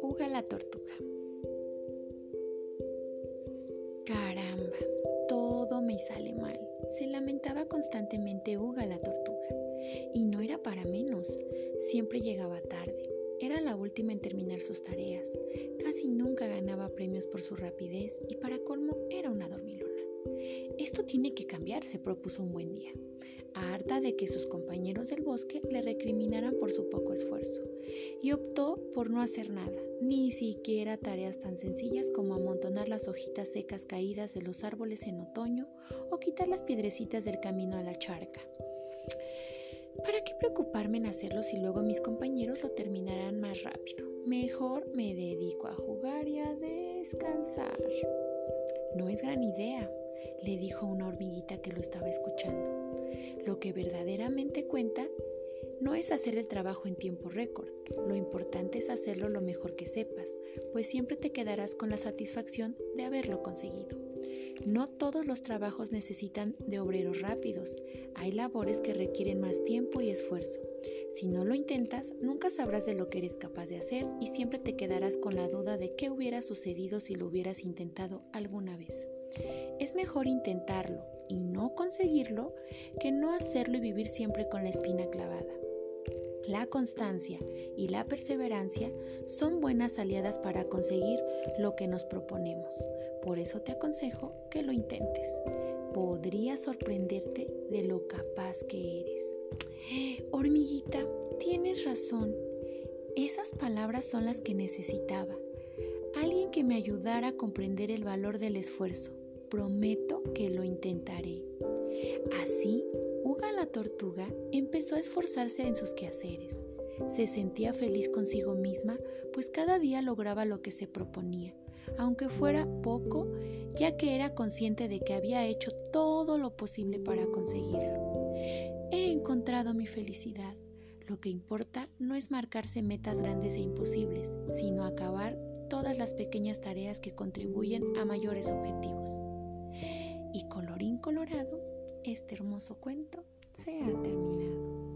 Uga la tortuga. Caramba, todo me sale mal. Se lamentaba constantemente Uga la tortuga. Y no era para menos. Siempre llegaba tarde. Era la última en terminar sus tareas. Casi nunca ganaba premios por su rapidez y para colmo era una dormilona. Esto tiene que cambiar, se propuso un buen día, harta de que sus compañeros del bosque le recriminaran por su poco esfuerzo, y optó por no hacer nada, ni siquiera tareas tan sencillas como amontonar las hojitas secas caídas de los árboles en otoño o quitar las piedrecitas del camino a la charca. ¿Para qué preocuparme en hacerlo si luego mis compañeros lo terminarán más rápido? Mejor me dedico a jugar y a descansar. No es gran idea, le dijo una hormiguita que lo estaba escuchando. Lo que verdaderamente cuenta no es hacer el trabajo en tiempo récord, lo importante es hacerlo lo mejor que sepas, pues siempre te quedarás con la satisfacción de haberlo conseguido. No todos los trabajos necesitan de obreros rápidos, hay labores que requieren más tiempo y esfuerzo. Si no lo intentas, nunca sabrás de lo que eres capaz de hacer y siempre te quedarás con la duda de qué hubiera sucedido si lo hubieras intentado alguna vez. Es mejor intentarlo y no conseguirlo que no hacerlo y vivir siempre con la espina clavada. La constancia y la perseverancia son buenas aliadas para conseguir lo que nos proponemos. Por eso te aconsejo que lo intentes. Podría sorprenderte de lo capaz que eres. Hormiguita, tienes razón. Esas palabras son las que necesitaba. Alguien que me ayudara a comprender el valor del esfuerzo. Prometo que lo intentaré. Así, Uga la tortuga empezó a esforzarse en sus quehaceres. Se sentía feliz consigo misma, pues cada día lograba lo que se proponía, aunque fuera poco, ya que era consciente de que había hecho todo lo posible para conseguirlo. He encontrado mi felicidad. Lo que importa no es marcarse metas grandes e imposibles, sino acabar todas las pequeñas tareas que contribuyen a mayores objetivos. Y colorín colorado, este hermoso cuento se ha terminado.